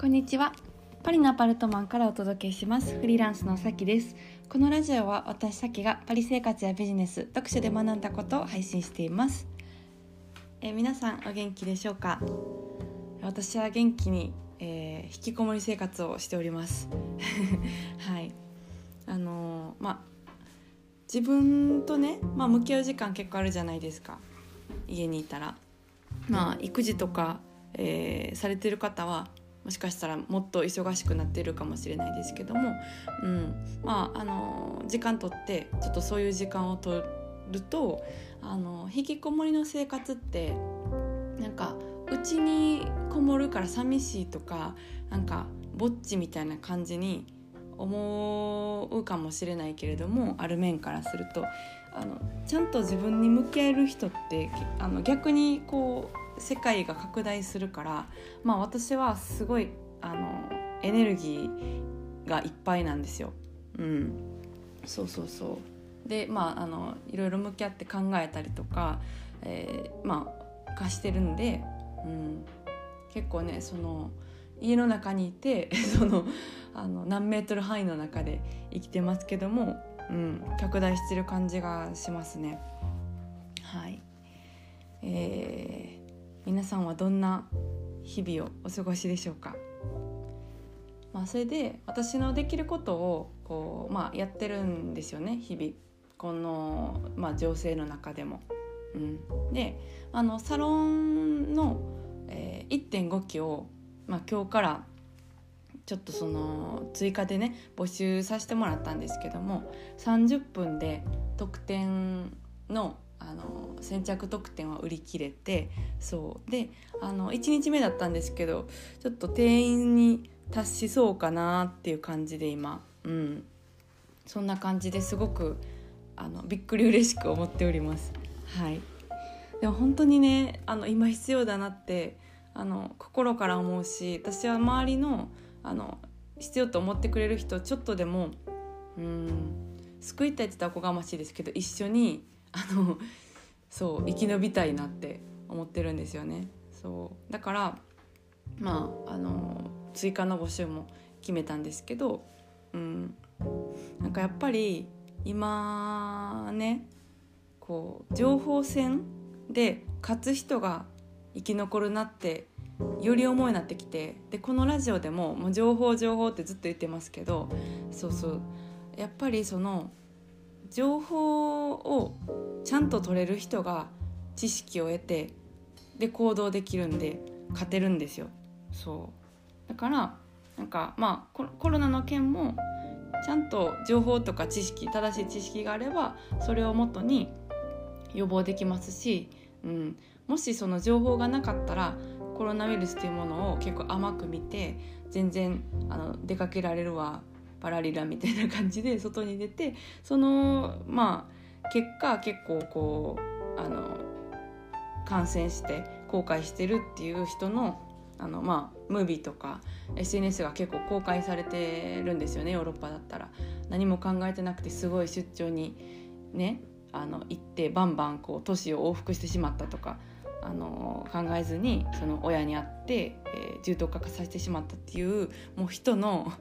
こんにちは。パリのアパルトマンからお届けします。フリーランスのさきです。このラジオは私さきがパリ生活やビジネス読書で学んだことを配信しています。え皆さんお元気でしょうか？私は元気に、えー、引きこもり生活をしております。はい。あのー、まあ自分とね、まあ、向き合う時間結構あるじゃないですか。家にいたら。まあ育児とか、えー、されてる方はもしかしたらもっと忙しくなってるかもしれないですけども、うん、まああの時間とってちょっとそういう時間を取るとあの引きこもりの生活ってなんかうちにこもるから寂しいとかなんかぼっちみたいな感じに思うかもしれないけれどもある面からするとあのちゃんと自分に向き合える人ってあの逆にこう世界が拡大するから、まあ、私はすごいあのエネルギーがいっぱいなんですよ。うん、そうそうそう。でまああのいろいろ向き合って考えたりとか、えー、まあ貸してるんで、うん、結構ねその家の中にいて そのあの何メートル範囲の中で生きてますけどもうん、拡大してる感じがしますね。はい、えー、皆さんはどんな日々をお過ごしでしょうか？まあ、それで私のできることをこう、まあ、やってるんですよね日々この、まあ、情勢の中でも。うん、であのサロンの、えー、1.5期を、まあ、今日からちょっとその追加でね募集させてもらったんですけども30分で特典のあの先着特典は売り切れてそう。であの1日目だったんですけどちょっと定員に達しそうかなっていう感じで今。うん。そんな感じですごくあのびっくり嬉しく思っております。はい。でも本当にねあの今必要だなってあの心から思うし私は周りのあの必要と思ってくれる人ちょっとでもうん救いたいって言ったらおこがましいですけど一緒にあのそう生き延びたいなって思ってるんですよね。そう。だからまああの追加の募集も決めたんですけど、うん、なんかやっぱり今ねこう情報戦で勝つ人が生き残るなってより思いなってきてでこのラジオでももう情報情報ってずっと言ってますけどそうそう。やっぱりその情報をちゃんと取れる人が知識を得てで行動できるんで勝てるんですよ。そう。だからなんかまあコロナの件もちゃんと情報とか知識正しい知識があればそれをもとに予防できますし、うん、もしその情報がなかったらコロナウイルスというものを結構甘く見て全然あの出かけられるわパラリラみたいな感じで外に出てそのまあ結果結構こうあの感染して後悔してるっていう人のあのまあムービーとか SNS が結構公開されてるんですよねヨーロッパだったら。何も考えてなくてすごい出張にねあの行ってバンバンこう都市を往復してしまったとかあの考えずにその親に会って、えー、重篤化させてしまったっていうもう人の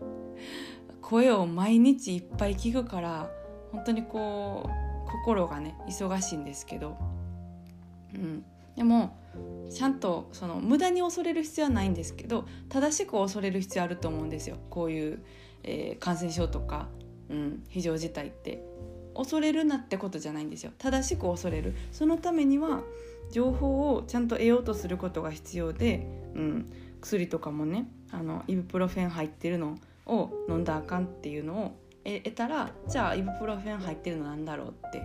声を毎日いっぱい聞くから本当にこう心がね忙しいんですけど、うん、でもちゃんとその無駄に恐れる必要はないんですけど正しく恐れる必要あると思うんですよ。こういう、えー、感染症とか、うん、非常事態って。恐れるなってことじゃないんですよ。正しく恐れる。そのためには情報をちゃんと得ようとすることが必要で、うん、薬とかもねあのイブプロフェン入ってるのを飲んだあかんっていうのを得たらじゃあイブプロフェン入ってるのなんだろうって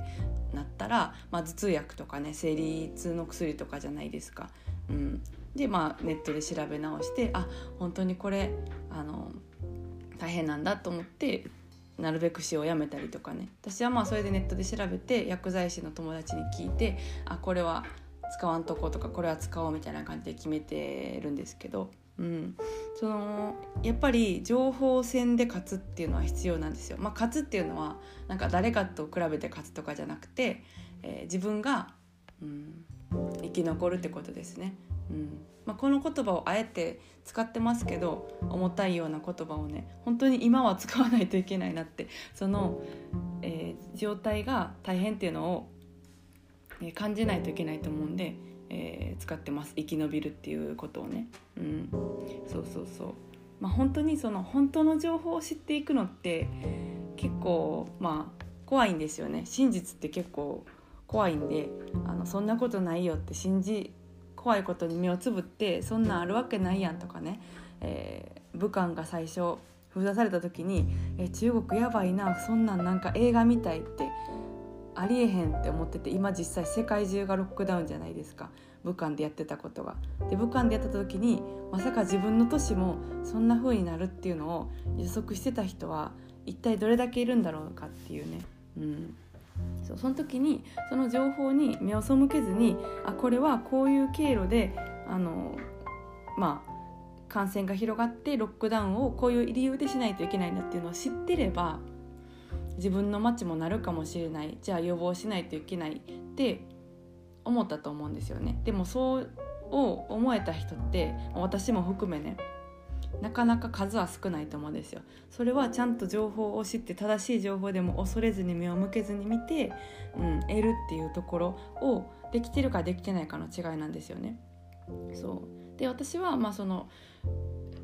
なったら、まあ、頭痛薬とかね生理痛の薬とかじゃないですか。うん、でまあネットで調べ直してあ本当にこれあの大変なんだと思ってなるべく使用をやめたりとかね。私はまあそれでネットで調べて薬剤師の友達に聞いてあこれは使わんとことかこれは使おうみたいな感じで決めてるんですけど、うん、そのやっぱり情報戦で勝つっていうのは必要なんですよ。まあ、勝つっていうのはなんか誰かと比べて勝つとかじゃなくて、えー、自分が、うん、生き残るってことですね。うんまあ、この言葉をあえて使ってますけど重たいような言葉をね本当に今は使わないといけないなってその、えー、状態が大変っていうのを、え、感じないといけないと思うんで、えー、使ってます。生き延びるっていうことをね。うん、そうそうそう。まあ、本当にその本当の情報を知っていくのって結構まあ怖いんですよね。真実って結構怖いんであのそんなことないよって信じ怖いことに目をつぶってそんなんあるわけないやんとかね、えー、武漢が最初封鎖された時に「え中国やばいなそんなんなんか映画みたい」ってありえへんって思ってて今実際世界中がロックダウンじゃないですか武漢でやってたことが。で武漢でやってた時にまさか自分の都市もそんな風になるっていうのを予測してた人は一体どれだけいるんだろうかっていうね。うんそうその時にその情報に目を背けずにあこれはこういう経路であのまあ感染が広がってロックダウンをこういう理由でしないといけないんだっていうのを知ってれば自分の街もなるかもしれないじゃあ予防しないといけないって思ったと思うんですよね。でもそうを思えた人って私も含めねなかなか数は少ないと思うんですよそれはちゃんと情報を知って正しい情報でも恐れずに目を向けずに見て、うん、得るっていうところをできてるかできてないかの違いなんですよね。そうで私はまあその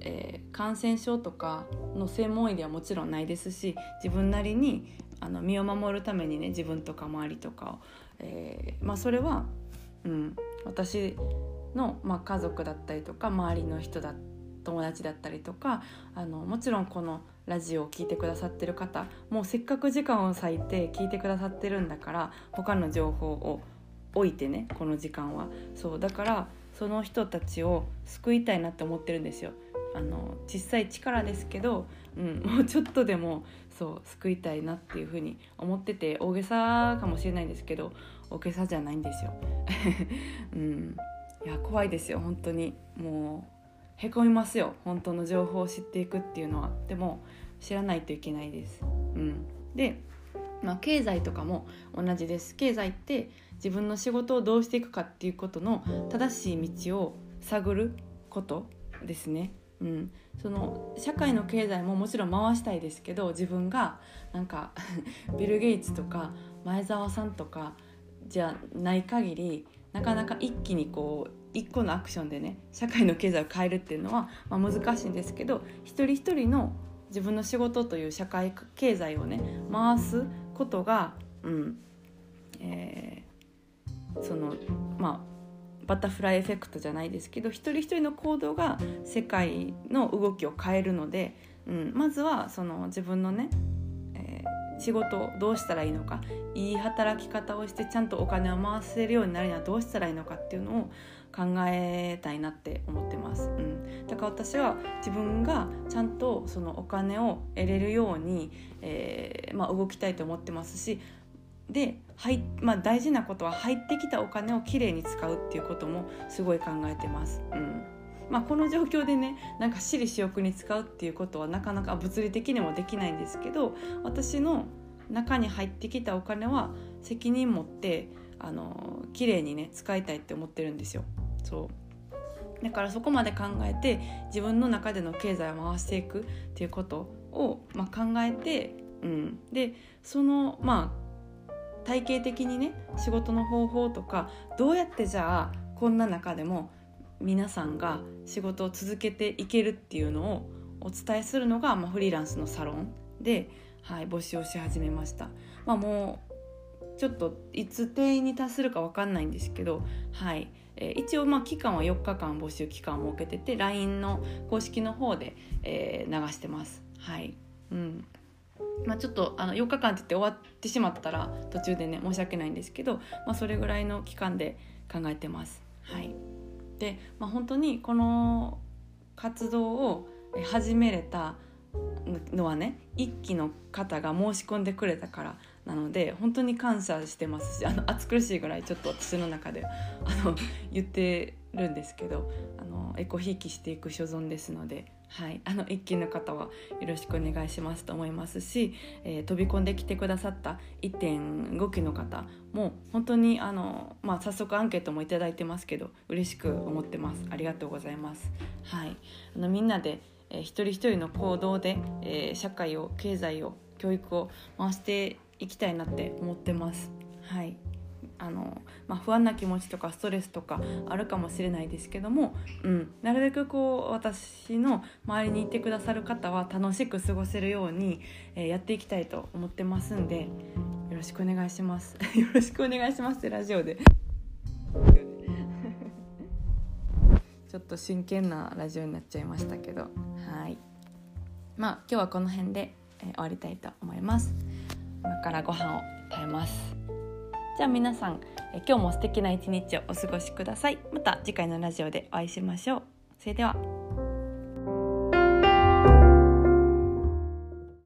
えー、感染症とかの専門医ではもちろんないですし自分なりにあの身を守るためにね自分とか周りとかを、えー、まあ、それは、うん、私の、まあ、家族だったりとか周りの人だ友達だったりとかあのもちろんこのラジオを聴いてくださってる方もうせっかく時間を割いて聞いてくださってるんだから他の情報を置いてねこの時間はそうだからその人たちを救いたいなって思ってるんですよ。あの小さい力ですけど、うん、もうちょっとでもそう救いたいなっていうふうに思ってて大げさかもしれないんですけど大げさじゃないんですよ。うん、いや怖いですよ本当にもうへこみますよ本当の情報を知っていくっていうのはでも知らないといけないです。うん、で、まあ、経済とかも同じです経済って自分の仕事をどうしていくかっていうことの正しい道を探ることですね。うん、その社会の経済ももちろん回したいですけど自分がなんか ビル・ゲイツとか前澤さんとかじゃない限りなかなか一気にこう一個のアクションでね社会の経済を変えるっていうのは、まあ、難しいんですけど一人一人の自分の仕事という社会経済をね回すことが、うんえー、そのまあバタフライエフェクトじゃないですけど一人一人の行動が世界の動きを変えるので、うん、まずはその自分のねえ仕事をどうしたらいいのかいい働き方をしてちゃんとお金を回せるようになるにはどうしたらいいのかっていうのを考えたいなって思ってます、うん、だから私は自分がちゃんとそのお金を得れるように、えー、まあ、動きたいと思ってますしで、はいまあ、大事なことは入ってきたお金をきれいに使うっていうこともすごい考えてます。うんまあ、この状況でねなんか私利私欲に使うっていうことはなかなか物理的にもできないんですけど私の中に入ってきたお金は責任持ってあの綺麗にね使いたいって思ってるんですよ。そうだからそこまで考えて自分の中での経済を回していくっていうことを、まあ、考えて、うん、でそのまあ体系的にね仕事の方法とかどうやってじゃあこんな中でも皆さんが仕事を続けていけるっていうのをお伝えするのが、まあ、フリーランスのサロンで、はい、募集をし始めました。まあ、もうちょっといつ定員に達するか分かんないんですけど、はいえー、一応まあ期間は4日間募集期間を設けてて LINE の公式の方で、えー、流してます。はいうんまあ、ちょっとあの4日間って言って終わってしまったら途中でね申し訳ないんですけど、まあ、それぐらいの期間で考えてます。はいで、まあ、本当にこの活動を始めれたのはね一期の方が申し込んでくれたからなので本当に感謝してますしあの暑苦しいぐらいちょっと私の中であの言ってるんですけどあのエコひいきしていく所存ですので、はい、あの一期の方はよろしくお願いしますと思いますし、えー、飛び込んできてくださった1.5期の方も本当にあの、まあ、早速アンケートも頂いてますけど嬉しく思ってますありがとうございます。はい、あのみんなで、えー、一人一人の行動で、えー、社会を経済を教育を回していきたいなって思ってます。はいあのまあ、不安な気持ちとかストレスとかあるかもしれないですけども、うん、なるべくこう私の周りにいてくださる方は楽しく過ごせるように、えー、やっていきたいと思ってますんでよろしくお願いします。よろしくお願いしますラジオで。ちょっと真剣なラジオになっちゃいましたけど。はい。まあ今日はこの辺で、えー、終わりたいと思います。今からご飯を食べます。じゃあ皆さんえ今日も素敵な一日をお過ごしください。また次回のラジオでお会いしましょう。それでは。